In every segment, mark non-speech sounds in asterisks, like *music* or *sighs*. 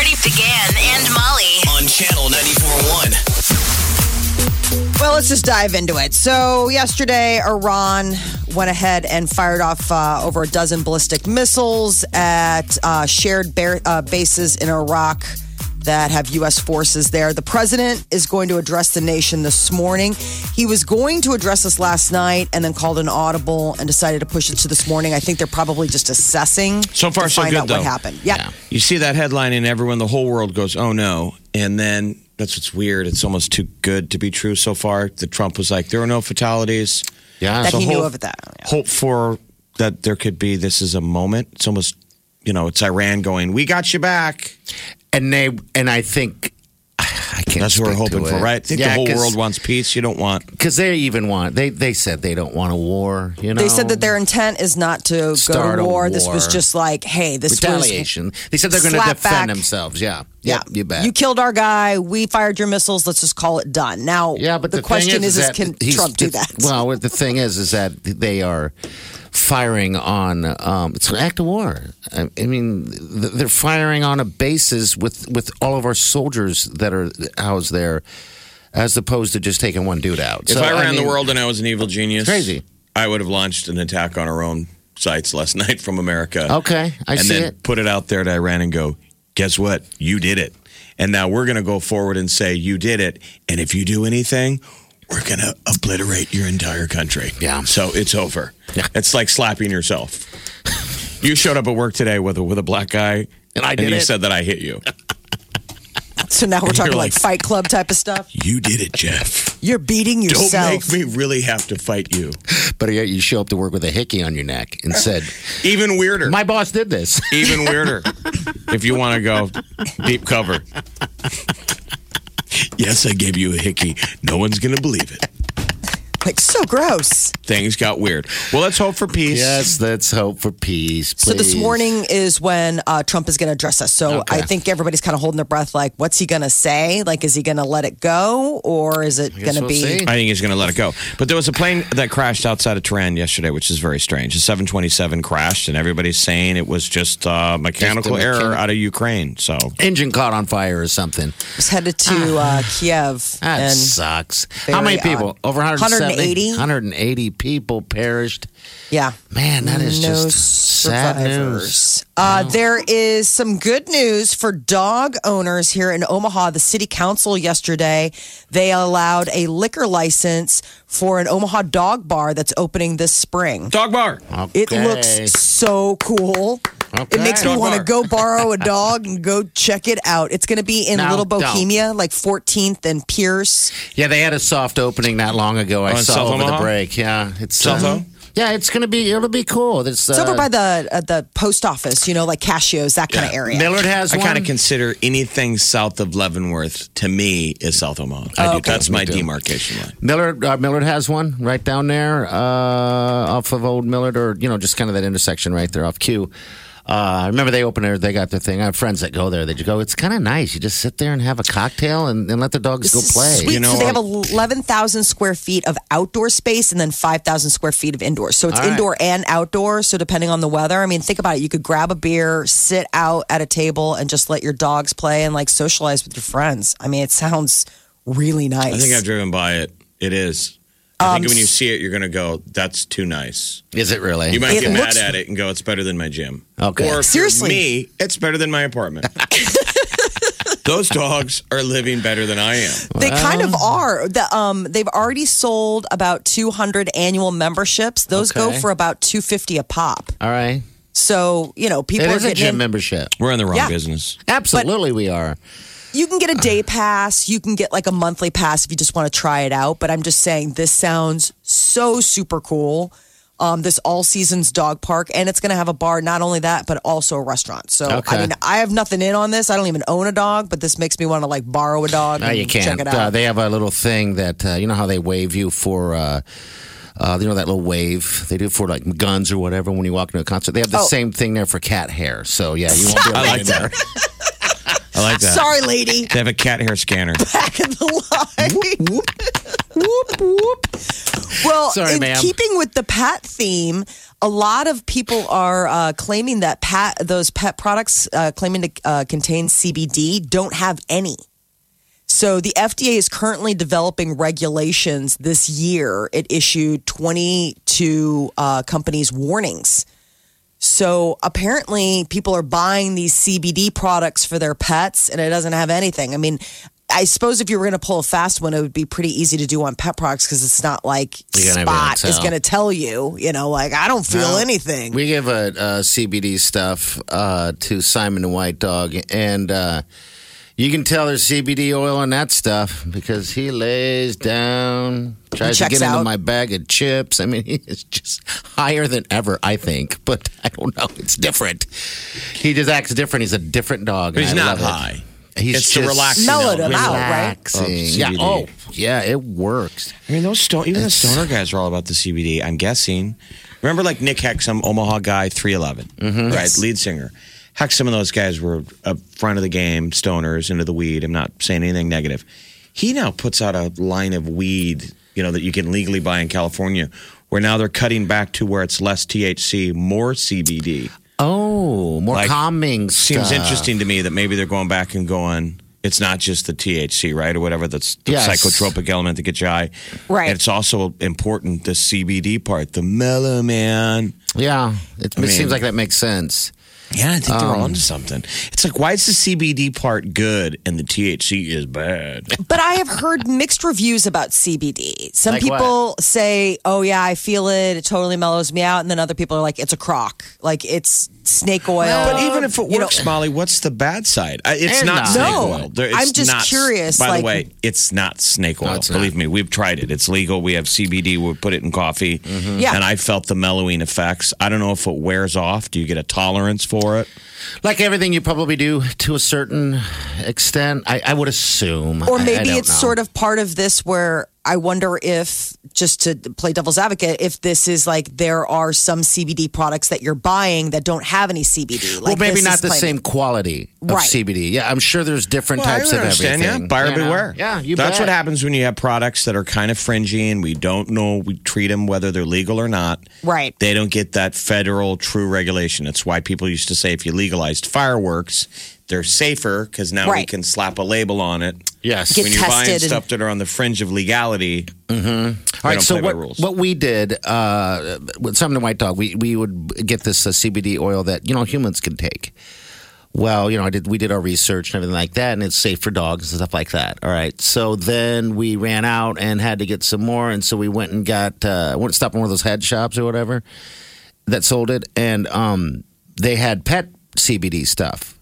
Party DeGan and Molly. on channel 94.1. Well, let's just dive into it. So, yesterday, Iran went ahead and fired off uh, over a dozen ballistic missiles at uh, shared bear, uh, bases in Iraq that have U.S. forces there. The president is going to address the nation this morning. He was going to address us last night and then called an audible and decided to push it to this morning. I think they're probably just assessing So far, to so find good, out though. what happened. Yeah. You see that headline, and everyone, the whole world goes, "Oh no!" And then that's what's weird. It's almost too good to be true so far. That Trump was like, "There are no fatalities." Yeah. That So he knew of that. Yeah. Hope for that there could be. This is a moment. It's almost, you know, it's Iran going, "We got you back." And they and I think *sighs* I can't. That's what we're hoping for, it. right? I think Yeah, the whole 'cause- world wants peace. You don't want. because they even want they they said they don't want a war. You know, They said that their intent is not to Start go a to war. This was war. just like, hey, this was retaliation. They said they're going to Slap defend back. themselves. Yeah, Yeah, Yep, you bet. You killed our guy. We fired your missiles. Let's just call it done. Now, yeah, but the, the, question thing is, is, can Trump do that? Well, the thing is, is that they are firing on. Um, it's an act of war. I, I mean, they're firing on a bases with with all of our soldiers that are housed there, as opposed to just taking one dude out. If So, I ran mean, the world and I was an evil genius, crazy. I would have launched an attack on our own sites last *laughs* night from America. Okay, I and see then it. put it out there to Iran and go, guess what? You did it. And now we're going to go forward and say, you did it. And if you do anything, we're going to obliterate your entire country. Yeah. So it's over. Yeah. It's like slapping yourself. You showed up at work today with a, with a black guy, And I did you it. said that I hit you. *laughs* so now we're talking like, like- Fight Club type of stuff. You did it, Jeff. You're beating yourself. Don't make me really have to fight you. But yet you show up to work with a hickey on your neck and said, Even weirder. "My boss did this." even weirder *laughs* if you want to go deep cover. Yes, I gave you a hickey. No one's going to believe it. Like so gross. Things got weird. Well, let's hope for peace. Yes, let's hope for peace. So this morning is when uh, Trump is going to address us. So Okay. I think everybody's kind of holding their breath. Like, what's he going to say? Like, is he going to let it go, or is it going to we'll be? see. I think he's going to let it go. But there was a plane that crashed outside of Tehran yesterday, which is very strange. A 727 crashed, and everybody's saying it was just uh, mechanical Just error mechanic- out of Ukraine. So engine caught on fire or something. Was headed to uh, Kiev. That and sucks. How many odd. people? Over 170? 180? 180 people perished. yeah, Man, that is no just sad news. survivors. Uh, there is some good news for dog owners here in Omaha. The city council yesterday they allowed a liquor license for an Omaha dog bar that's opening this spring. dog bar. It looks so cool. It Okay. makes me want to go borrow a dog and go check it out. It's going to be in Now, Little don't. Bohemia, like 14th and Pierce. Yeah, they had a soft opening not long ago. I Oh, in saw South over Omaha? the break. Yeah, it's South uh, Yeah, it's gonna be. It'll be cool. It's, It's over by the uh, the post office, you know, like Cascio's, that kind of area. Millard has I kind of consider anything south of Leavenworth to me is South Omaha. I do. okay. That's Me my too. demarcation line. Millard uh, Millard has one right down there uh, off of Old Millard, or you know, just kind of that intersection right there off Q. Uh, I remember they opened there. They got their thing. I have friends that go there. They just go. It's kind of nice. You just sit there and have a cocktail and, and let the dogs This go play. Sweet. You know, so they have um, 11,000 square feet of outdoor space and then 5,000 square feet of indoor. So it's All right. indoor and outdoor. So depending on the weather, I mean, think about it. You could grab a beer, sit out at a table, and just let your dogs play and like socialize with your friends. I mean, it sounds really nice. I think I've driven by it. It is. I Um, think when you see it, you're going to go, that's too nice. Is it really? You might It get looks- mad at it and go, it's better than my gym. Okay. Or Seriously. you're me, it's better than my apartment. *laughs* Those dogs are living better than I am. They kind of are. The, um, they've already sold about 200 annual memberships. Those go for about 250 a pop. All right. So, you know, people It are is a gym in. membership. We're in the wrong Yeah. business. Absolutely, we are. You can get a day pass. You can get like a monthly pass if you just want to try it out. But I'm just saying, this sounds so super cool. um, this all seasons dog park, and it's going to have a bar. Not only that, but also a restaurant. So Okay. I mean, I have nothing in on this. I don't even own a dog, but this makes me want to like borrow a dog. No, and you can't. Check it out. Uh, they have a little thing that uh, you know how they wave you for. Uh, uh, you know that little wave they do for like guns or whatever when you walk into a concert. They have the Oh. same thing there for cat hair. So yeah, you won't be *laughs* able I to like get in there. That. I like that. Sorry, lady. They have a cat hair scanner. *laughs* Back in the line. whoop, whoop. Well, Sorry, in ma'am. keeping with the pet theme, a lot of people are uh, claiming that pet those pet products uh, claiming to uh, contain CBD don't have any. So the FDA is currently developing regulations this year. It issued 22 uh, companies warnings. So apparently, people are buying these CBD products for their pets, and it doesn't have anything. I mean, I suppose if you were going to pull a fast one, it would be pretty easy to do on pet products because it's not like You're gonna be able to Spot is tell. going to tell you, you know, like I don't feel No. anything. We give a, uh CBD stuff uh, to Simon the White Dog, and uh, you can tell there's CBD oil in that stuff because he lays down, tries to checks get into my bag of chips. I mean, *laughs* he is just higher than ever, I think, *laughs* but I don't know. It's different. He just acts different. He's a different dog. But he's not love it. high. He's it's just the relaxing Mellowed him out, right? relaxing. Yeah. Oh, yeah. It works. I mean, those stone, even the stoner guys are all about the CBD. I'm guessing. Remember, like Nick Hexum, Omaha guy, 311, Mm-hmm. right? Lead singer. Heck, some of those guys were up front of the game, stoners into the weed. I'm not saying anything negative. He now puts out a line of weed, you know, that you can legally buy in California, where now they're cutting back to where it's less THC, more CBD. Oh, more Like, calming Seems stuff. interesting to me that maybe they're going back and going. It's not just the THC, right, or whatever that's the Yes. psychotropic element that gets you high. Right. And it's also important the CBD part, the mellow man. Yeah. It, I it seems like that makes sense. Yeah, I think they're Um, onto something. It's like why is the CBD part good and the THC is bad? *laughs* But I have heard mixed reviews about CBD. Some Like people say, "Oh yeah, I feel it. It totally mellows me out," and then other people are like, "It's a crock. Like it's snake oil." But even if it You know- works, Molly, what's the bad side? Uh, It's There's not not. snake No. oil. There- I'm just not- curious, By like- the way, it's not snake oil. No, it's not. Believe me, we've tried it. It's legal. We have CBD. We put it in coffee, Mm-hmm. Yeah. and I felt the mellowing effects. I don't know if it wears off. Do you get a tolerance for it? Like everything you probably do to a certain extent, I, I would assume. Or I- I maybe it's know. sort of part of this where I wonder if, just to play devil's advocate, if this is like there are some CBD products that you're buying that don't have any CBD. Like well, maybe not the same quality of Right. CBD. Yeah, I'm sure there's different Well, types I of everything. Yeah, buyer you know? beware. Yeah, you That's bet. what happens when you have products that are kind of fringy and we don't know. We treat them whether they're legal or not. Right. They don't get that federal true regulation. That's why people used to say if you legalized fireworks, they're safer because now we Right. can slap a label on it. Yes. Get when you're buying tested and- stuff that are on the fringe of legality, All don't so play by what, rules. what we did uh, with Simon the White Dog, we, we would get this uh, CBD oil that you know humans can take. Well, you know, I did. We did our research and everything like that, and it's safe for dogs and stuff like that. All right. So then we ran out and had to get some more, and so we went and got uh, went to stop in one of those head shops or whatever that sold it, and um, they had pet CBD stuff,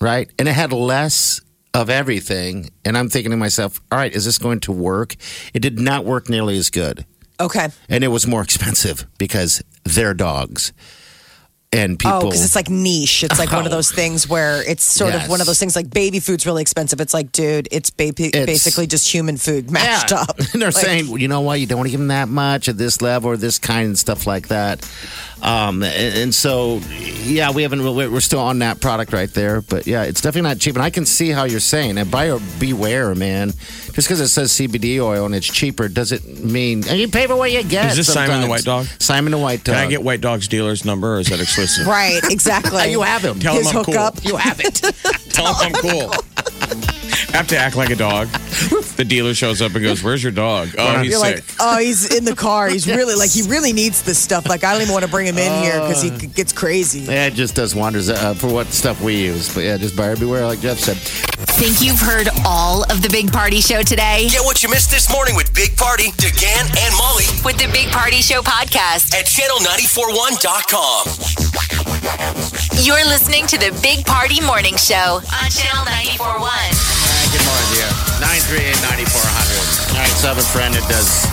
right? And it had less of everything, and I'm thinking to myself, all right, is this going to work? It did not work nearly as good Okay. and it was more *laughs* expensive because they're dogs and people. Oh, because it's like niche. It's like one of Oh. those things where it's sort of one of those things like baby food's really expensive. It's like, dude, it's, ba- basically just human food mashed Yeah. up. *laughs* And they're Like, saying, you know what, you don't want to give them that much at this level or this kind and stuff like that. Um, and, and so, yeah, we haven't. We're we're still on that product right there, but yeah, it's definitely not cheap. And I can see how you're saying, and buyer beware, man. Just because it says CBD oil and it's cheaper doesn't mean and you pay for what you get. Is this Simon the. White Dog? Simon the White Dog. can I get White Dog's dealer's number or is that *laughs* exclusive? Right, exactly. *laughs* You have him. Tell His him I'm cool. hookup. You have it. *laughs* Tell him I'm cool. I have to act like a dog. The dealer shows up and goes, "Where's your dog?" Oh, he's You're sick. like, oh, he's in the car. He's *laughs* really like he really needs this stuff. Like I don't even want to bring him in here because he gets crazy. Yeah, it just does wonders uh, for what stuff we use. But yeah, just buyer beware, like Jeff said. Think you've heard all of the Big Party Show today? Get what you missed this morning with Big Party, DeGan, and Molly With the Big Party Show podcast. at channel941.com. You're listening to the Big Party Morning Show on Channel 941. All right, good morning, dear. 938 9400. All right, so I have a friend that does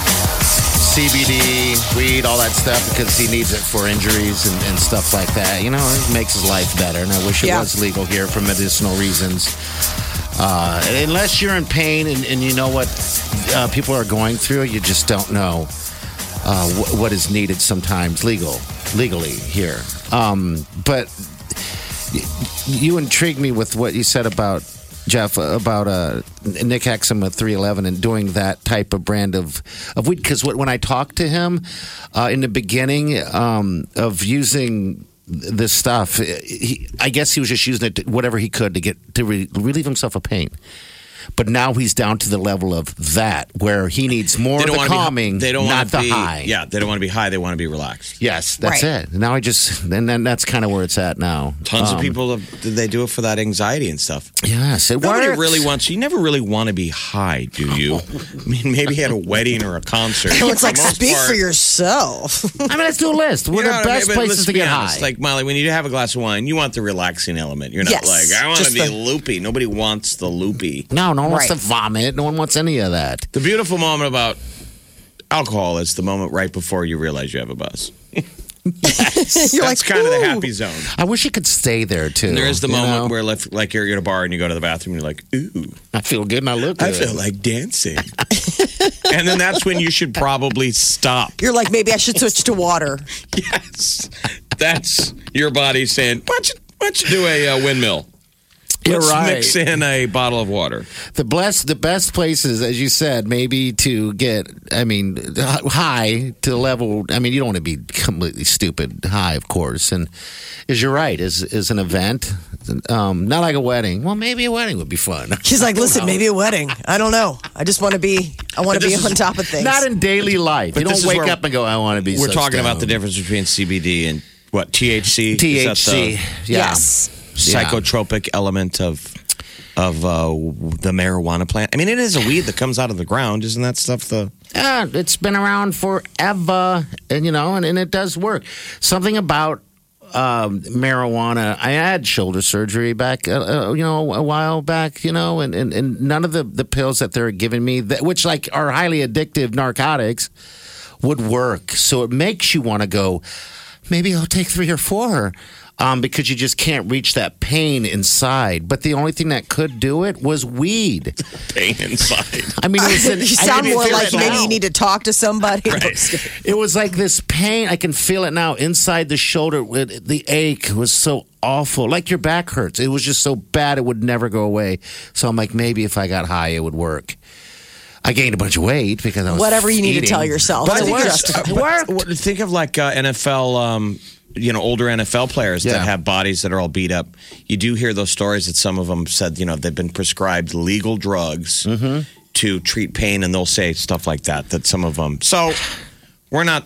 CBD, weed, all that stuff because he needs it for injuries and, and stuff like that. You know, it makes his life better. And I wish it Yeah. was legal here for medicinal reasons. Uh, unless you're in pain and, and you know what uh, people are going through, you just don't know uh, wh- what is needed sometimes legal legally here. Um, but you intrigued me with what you said about Jeff about uh, Nick Hexum with 311 and doing that type of brand of of weed. Because when I talked to him uh, in the beginning um, of using this stuff, he, I guess he was just using it to, whatever he could to get to re- relieve himself of pain. But now he's down to the level of that, where he needs more of the calming, Be, they don't not want to the be, high. Yeah, they don't want to be high. They want to be relaxed. Yes, that's Right. it. Now I just, and then that's kind of where it's at now. Tons Um, of people they do it for that anxiety and stuff. Yes, it Nobody works. really wants. You never really want to be high, do you? I mean, maybe at a wedding or a concert. It's like For the most speak part, for yourself. *laughs* I mean, let's do a list. What you are know the what I mean? best places to be get honest, high? Like Molly, when you have a glass of wine, you want the relaxing element. You're not Yes, like I want to be the- loopy. Nobody wants the loopy. no, no one wants Right. to vomit. No one wants any of that. The beautiful moment about alcohol is the moment right before you realize you have a buzz. *laughs* You're That's like, kind of the happy zone. I wish it could stay there too. And there is the moment know? where, like, like you're at a bar and you go to the bathroom and you're like, ooh, I feel good and I look good. I feel like dancing. and then that's when you should probably stop. You're like, maybe I should switch to water. *laughs* Yes. That's your body saying, why don't you, why don't you do a uh, windmill? You're Let's right. mix in a bottle of water. The best, the best places, as you said, maybe to get. I mean, high to the level. I mean, you don't want to be completely stupid high, of course. And is you're right. Is is an event, um, not like a wedding. Well, maybe a wedding would be fun. *laughs* She's like, listen, maybe a wedding. I don't know. I just want to be. I want to be this on top of things. Not in daily life. But you don't wake up and go, "I want to be." We're so talking about the difference between CBD and what THC. Is that THC. the yeah. Yes. Psychotropic element of of uh, the marijuana plant. I mean, it is a weed that comes out of the ground. Isn't that stuff the? Yeah, it's been around forever, and you know, and, and it does work. Something about um, marijuana. I had shoulder surgery back, uh, uh, you know, a while back, you know, and, and, and none of the, the pills that they're giving me, that, which like are highly addictive narcotics, would work. So it makes you want to go. Maybe I'll take three or four. Um, because you just can't reach that pain inside. But the only thing that could do it was weed. *laughs* Pain inside. I mean, it was an, *laughs* you sound can more like maybe now. you need to talk to somebody. *laughs* It was like this pain. I can feel it now inside the shoulder. It, the ache was so awful. Like your back hurts. It was just so bad it would never go away. So I'm like, maybe if I got high, it would work. I gained a bunch of weight because I was Whatever you need to tell yourself. But I to think it's- justify- It worked. What- Think of like uh, NFL, um, you know, older NFL players Yeah. that have bodies that are all beat up. You do hear those stories that some of them said, you know, they've been prescribed legal drugs Mm-hmm. to treat pain, and they'll say stuff like that. That some of them. So we're not.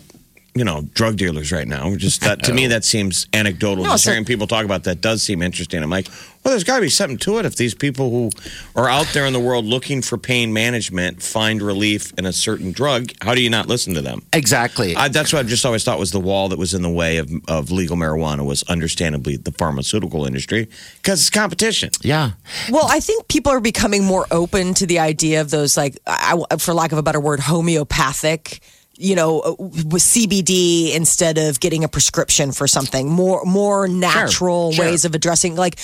You know, drug dealers right now. Just that to me, *laughs* oh. that seems anecdotal. No, Just hearing people talk about that does seem interesting. I'm like, well, there's got to be something to it if these people who are out there in the world looking for pain management find relief in a certain drug. How do you not listen to them? Exactly. I, that's what I've just always thought was the wall that was in the way of, of legal marijuana was understandably the pharmaceutical industry because it's competition. yeah. Well, I think people are becoming more open to the idea of those, like, I, for lack of a better word, homeopathic. You know, uh, with CBD instead of getting a prescription for something, more more natural sure. ways of addressing like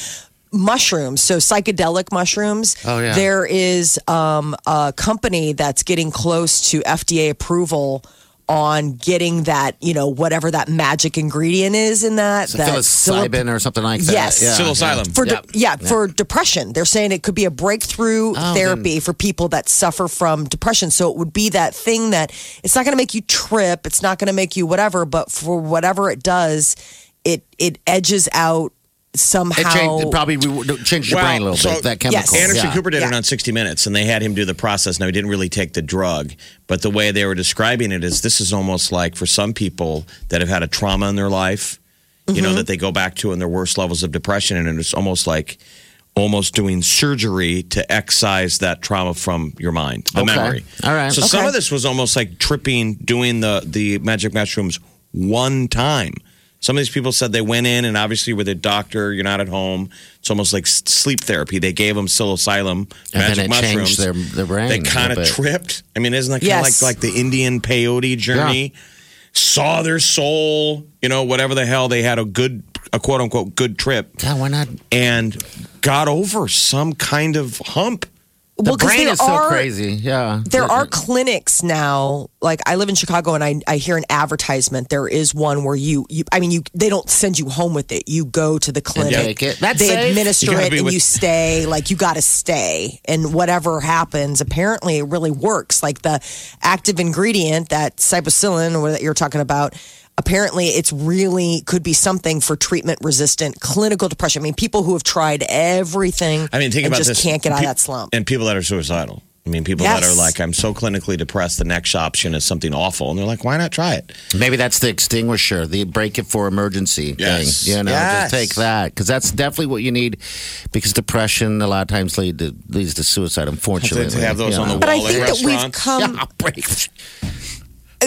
mushrooms. So psychedelic mushrooms. Oh, yeah. There is um, a company that's getting close to FDA approval on getting that, you know, whatever that magic ingredient is in that. So that psilocybin or something like that. Yes. Yeah, Psilocybin. yeah. for Yeah. de- yeah, for depression. They're saying it could be a breakthrough Oh, therapy for people that suffer from depression. So it would be that thing that it's not going to make you trip, it's not going to make you whatever, but for whatever it does, it it edges out somehow. It, changed, it probably re- changed your Well, brain a little so- bit. That chemical. Yes. Anderson yeah. Cooper did it Yeah. on 60 Minutes, and they had him do the process. Now, he didn't really take the drug, but the way they were describing it is this is almost like for some people that have had a trauma in their life, you know, mm-hmm. that they go back to in their worst levels of depression, and it's almost like almost doing surgery to excise that trauma from your mind, the Okay. memory. All right. So some of this was almost like tripping, doing the the magic mushrooms one time. Some of these people said they went in and obviously with a doctor, you're not at home. It's almost like sleep therapy. They gave them psilocybin, And magic then it mushrooms. changed their, their brain. they kind of tripped. I mean, isn't that kind of Yes. like like the Indian peyote journey? Saw their soul, you know, whatever the hell. They had a good, a quote unquote good trip, Yeah, why not? and got over some kind of hump. The Well, 'cause brain they is so are- crazy. Yeah. There are clinics now. Like I live in Chicago, and I, I hear an advertisement. There is one where you, you, I mean, you they don't send you home with it. You go to the clinic. take it. That's they safe. administer it, and with- you stay. Like you got to stay, and whatever happens, apparently it really works. Like the active ingredient, that psilocybin, or that you're talking about. Apparently, it's really could be something for treatment resistant clinical depression. I mean, people who have tried everything I mean, think and about just this. can't get out of that slump. And people that are suicidal. I mean, people that are like, I'm so clinically depressed, the next option is something awful. And they're like, why not try it? Maybe that's the extinguisher, the break it for emergency Yes. thing. You know, Yes. just take that because that's definitely what you need. Because depression a lot of times lead to, leads to suicide. Unfortunately, To have those on the wall But I think that we've come. *laughs* Yeah,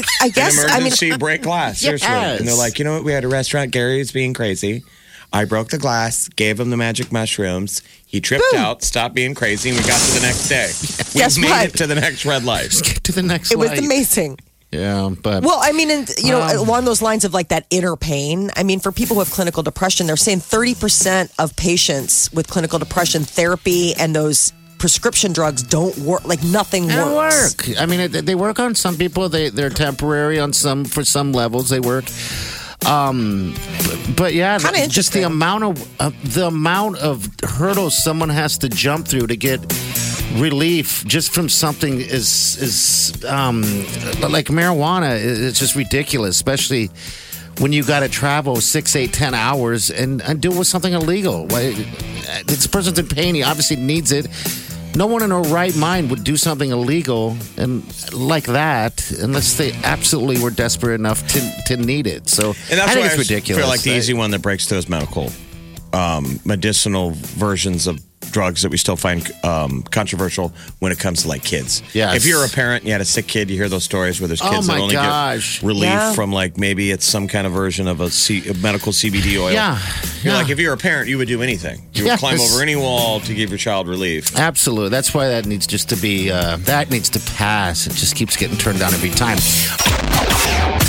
break. I An guess. I mean, emergency break glass. Seriously. Yes. And they're like, you know what? We had a restaurant. Gary's being crazy. I broke the glass, gave him the magic mushrooms. He tripped Boom. out, stopped being crazy, and we got to the next day. *laughs* We Guess made what? it to the next red light. Get to the next. it was amazing. Yeah, but Well, I mean, and, you know, Um, along those lines of like that inner pain. I mean, for people who have clinical depression, they're saying thirty percent of patients with clinical depression therapy and those prescription drugs don't work. Like nothing They works. work. I mean, it, they work on some people. They they're temporary on some for some levels. They work. Um, but, but yeah, th- just the amount of uh, the amount of hurdles someone has to jump through to get relief just from something is is um like marijuana. It's just ridiculous, especially. When you got to travel six, eight, ten hours and, and deal with something illegal, Why- this person's in pain. He obviously needs it. No one in their right mind would do something illegal and like that unless they absolutely were desperate enough to, to need it. So And that's I think it's I ridiculous. feel like the I- easy one that breaks through is medical, um, medicinal versions of drugs that we still find um, controversial when it comes to like kids. Yes. If you're a parent, you had a sick kid, you hear those stories where there's Oh kids that only gosh. get relief Yeah. from like maybe it's some kind of version of a, C- a medical CBD oil. Yeah. You're Yeah. like, if you're a parent, you would do anything. You would Yes. climb over any wall to give your child relief. Absolutely. That's why that needs just to be, uh, that needs to pass. It just keeps getting turned down every time.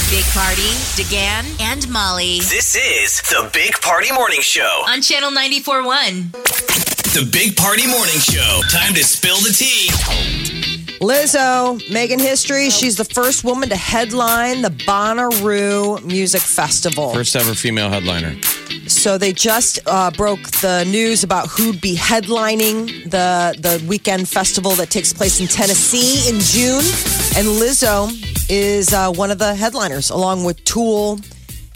Big Party, DeGan, and Molly This is the Big Party Morning Show. on Channel 94.1. The Big Party Morning Show. Time to spill the tea. Lizzo, making history. She's the first woman to headline the Bonnaroo Music Festival. First ever female headliner. So they just uh, broke the news about who'd be headlining the the weekend festival that takes place in Tennessee in June, and Lizzo is uh, one of the headliners, along with Tool,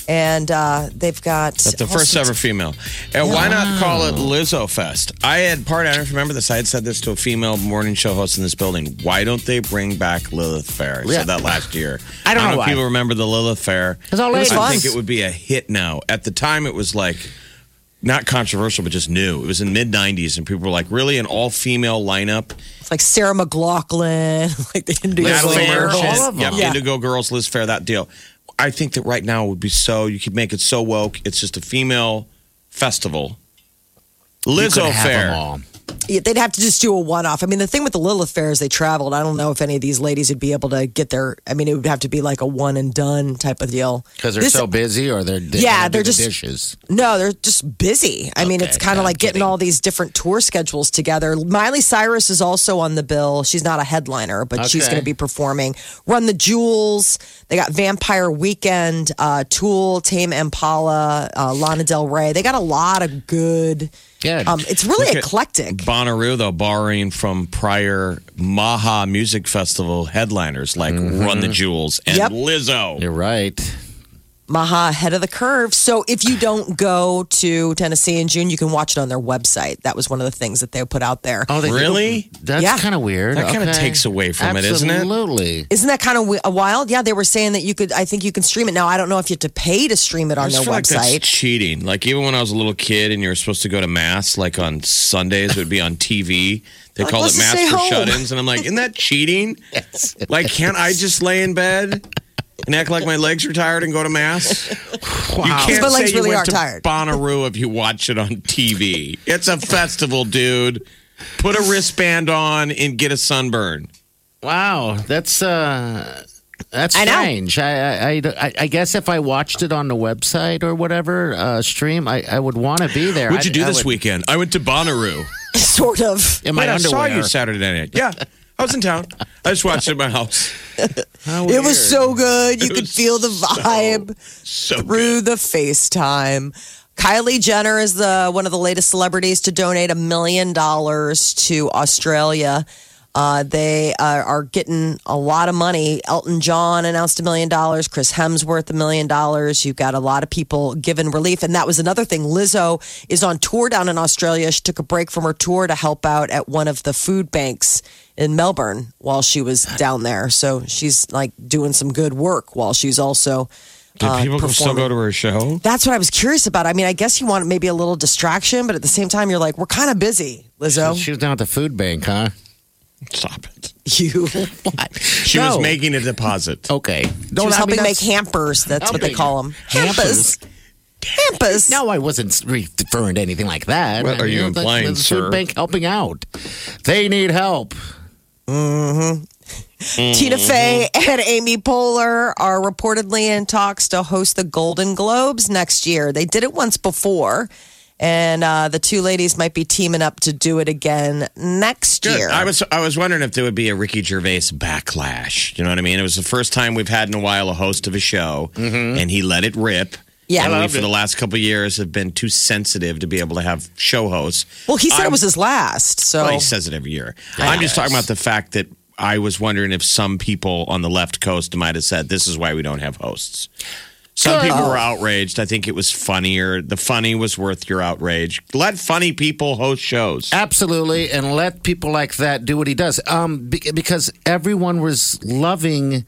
and uh, they've got That's the first ever female. And why not call it Lizzo Fest? I had part, I don't remember this. I had said this to a female morning show host in this building. Why don't they bring back Lilith Fair? I Yeah. said that last year. *laughs* I don't know if why. people remember the Lilith Fair. It was ladies. fun. I think it would be a hit now. At the time, it was like not controversial, but just new. It was in mid 90s, and people were like, really? An all female lineup? It's like Sarah McLachlan, like the Indigo Natalie Fair. all of them. Yep, Yeah. Indigo Girls, Liz Phair, that deal. I think that right now would be so, you could make it so woke. It's just a female festival. You Lizzo could have Fair. Yeah, they'd have to just do a one off. I mean, the thing with the Lilith Fair is they traveled. I don't know if any of these ladies would be able to get their. I mean, it would have to be like a one and done type of deal. Because they're This- so busy or they're, they Yeah, they're the just- dishes. No, they're just busy. I mean, it's kind of like getting all these different tour schedules together. Miley Cyrus is also on the bill. She's not a headliner, but she's going to be performing. Run the Jewels. They got Vampire Weekend, uh, Tool, Tame Impala, uh, Lana Del Rey. They got a lot of good. Yeah. Um, it's really eclectic. Bonnaroo, though, borrowing from prior Maha Music Festival headliners like Run the Jewels and Yep. Lizzo. You're right. Maha ahead of the curve. So if you don't go to Tennessee in June, you can watch it on their website. That was one of the things that they put out there. Oh, they Really? That's Yeah. kind of weird. That kinda takes away from it, isn't it? Absolutely. Isn't that kind of wi- wild? Yeah, they were saying that you could. I think you can stream it now. I don't know if you have to pay to stream it I on just their feel like that's cheating. Like even when I was a little kid and you were supposed to go to mass, like on Sundays, it would be on TV. They Like, call it mass for home. shut-ins, and I'm like, isn't that cheating? *laughs* Yes. Like, can't I just lay in bed? And act like my legs are tired and go to mass. *laughs* You can't My say legs you really went are to tired. Bonnaroo if you watch it on TV. It's a festival, dude. Put a wristband on and get a sunburn. Wow, that's uh, that's I know. strange. I, I, I, I guess if I watched it on the website or whatever uh, stream, I, I would want to be there. What'd you I- do I this would- weekend? I went to Bonnaroo. *laughs* sort of. In my Wait, I saw you Saturday night. Yeah, *laughs* I was in town. I just watched it at my house. *laughs* It was so good. You It could was feel the so- vibe So through the FaceTime. Kylie Jenner is the one of the latest celebrities to donate a million dollars to Australia. Uh, they uh, are getting a lot of money. Elton John announced a million dollars. Chris Hemsworth a million dollars. You've got a lot of people giving relief, and that was another thing. Lizzo is on tour down in Australia. She took a break from her tour to help out at one of the food banks in Melbourne while she was down there. So she's like doing some good work while she's also. Did uh, people still go to her show? That's what I was curious about. I mean, I guess you want maybe a little distraction, but at the same time, you're like, we're kind of busy, Lizzo. She was down at the food bank, huh? Stop it. You. *laughs* What? She was making a deposit. Okay. She was helping make hampers. That's what they call them. Hampers. Hampers. No, I wasn't referring to anything like that. What are you know, the- implying, the sir? Food bank helping out. They need help. Mm-hmm. Tina mm-hmm. Fey and Amy Poehler are reportedly in talks to host the Golden Globes next year. They did it once before, and uh, the two ladies might be teaming up to do it again next Good. year. I was I was wondering if there would be a Ricky Gervais backlash. You know what I mean? It was the first time we've had in a while a host of a show, mm-hmm. and he let it rip. Yeah. and I we for the last couple of years have been too sensitive to be able to have show hosts. well, he said I'm- it was his last. So Well, he says it every year. I'm just talking about the fact that I was wondering if some people on the left coast might have said this is why we don't have hosts. Some people were outraged. I think it was funnier. The funny was worth your outrage. Let funny people host shows. Absolutely, and let people like that do what he does. Um, because everyone was loving.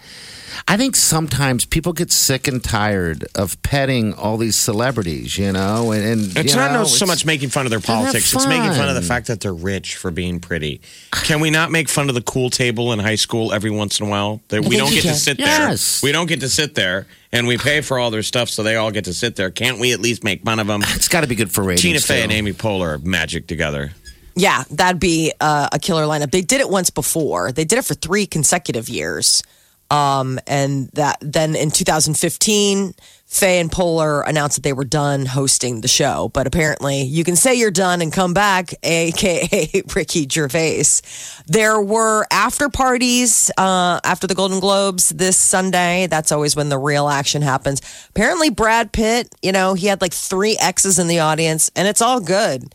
I think sometimes people get sick and tired of petting all these celebrities, you know, and, and It's not know, so it's- much making fun of their politics. It's making fun of the fact that they're rich for being pretty. Can we not make fun of the cool table in high school every once in a while? That we don't get to sit Yes. there. We don't get to sit there, and we pay for all their stuff, so they all get to sit there. Can't we at least make fun of them? It's got to be good for ratings. Tina Fey too. and Amy Poehler are magic together. Yeah, that'd be uh, a killer lineup. They did it once before. They did it for three consecutive years. Um, and that then in 2015, Fey and Poehler announced that they were done hosting the show. But apparently, you can say you're done and come back, *laughs* aka Ricky Gervais. There were after parties uh, after the Golden Globes this Sunday. That's always when the real action happens. Apparently, Brad Pitt, you know, he had like three exes in the audience, and it's all good.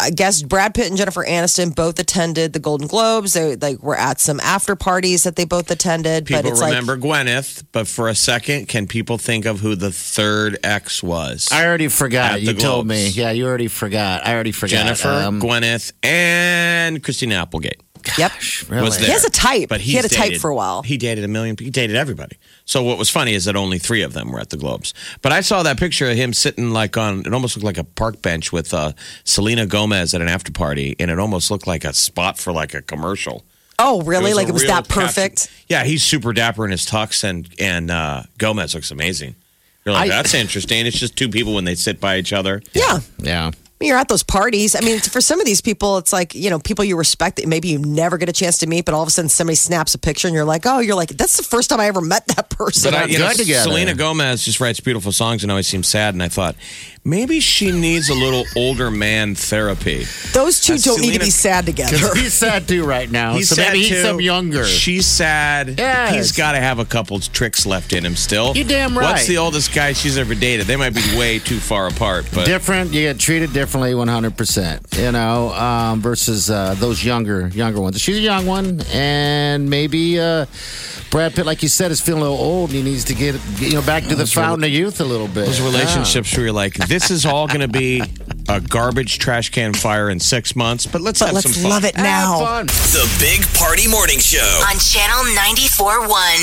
I guess Brad Pitt and Jennifer Aniston both attended the Golden Globes. They like were at some after parties that they both attended. but People it's remember like Gwyneth, but for a second, can people think of who the third ex was? I already forgot. You the told me. Yeah, you already forgot. I already forgot. Jennifer, Um, Gwyneth, and Christina Applegate. Yep. really? was there. He has a type. But he had a he's type for a while. He dated a million. He dated everybody. So what was funny is that only three of them were at the Globes. But I saw that picture of him sitting like on. It almost looked like a park bench with uh, Selena Gomez at an after party, and it almost looked like a spot for like a commercial. Oh, really? was like it was real that caption- perfect? Yeah, he's super dapper in his tux, and and uh, Gomez looks amazing. You're like, I- that's interesting. It's just two people when they sit by each other. Yeah. Yeah. When You're at those parties. I mean, for some of these people, it's like, you know, people you respect that maybe you never get a chance to meet, but all of a sudden somebody snaps a picture and you're like, oh, you're like, that's the first time I ever met that person. But I, you know, together. Selena Gomez just writes beautiful songs and always seems sad. And I thought maybe she needs a little older man therapy. Those two Uh, don't need to be sad together. Because *laughs* he's sad too right now. He's so sad maybe he's too. some younger. She's sad. Yes. He's got to have a couple tricks left in him still. You damn right. What's the oldest guy she's ever dated? They might be way too far apart, but different. You get treated differently, one hundred percent. You know, um, versus uh, those younger younger ones. She's a young one, and maybe uh, Brad Pitt, like you said, is feeling a little old, and he needs to get you know back to the fountain of youth a little bit. those relationships where you're like, this is all going to be a garbage trash can fire in six months, but let's but have let's some fun. love it Yeah. Have now. fun. The Big Party Morning Show. on Channel 94.1.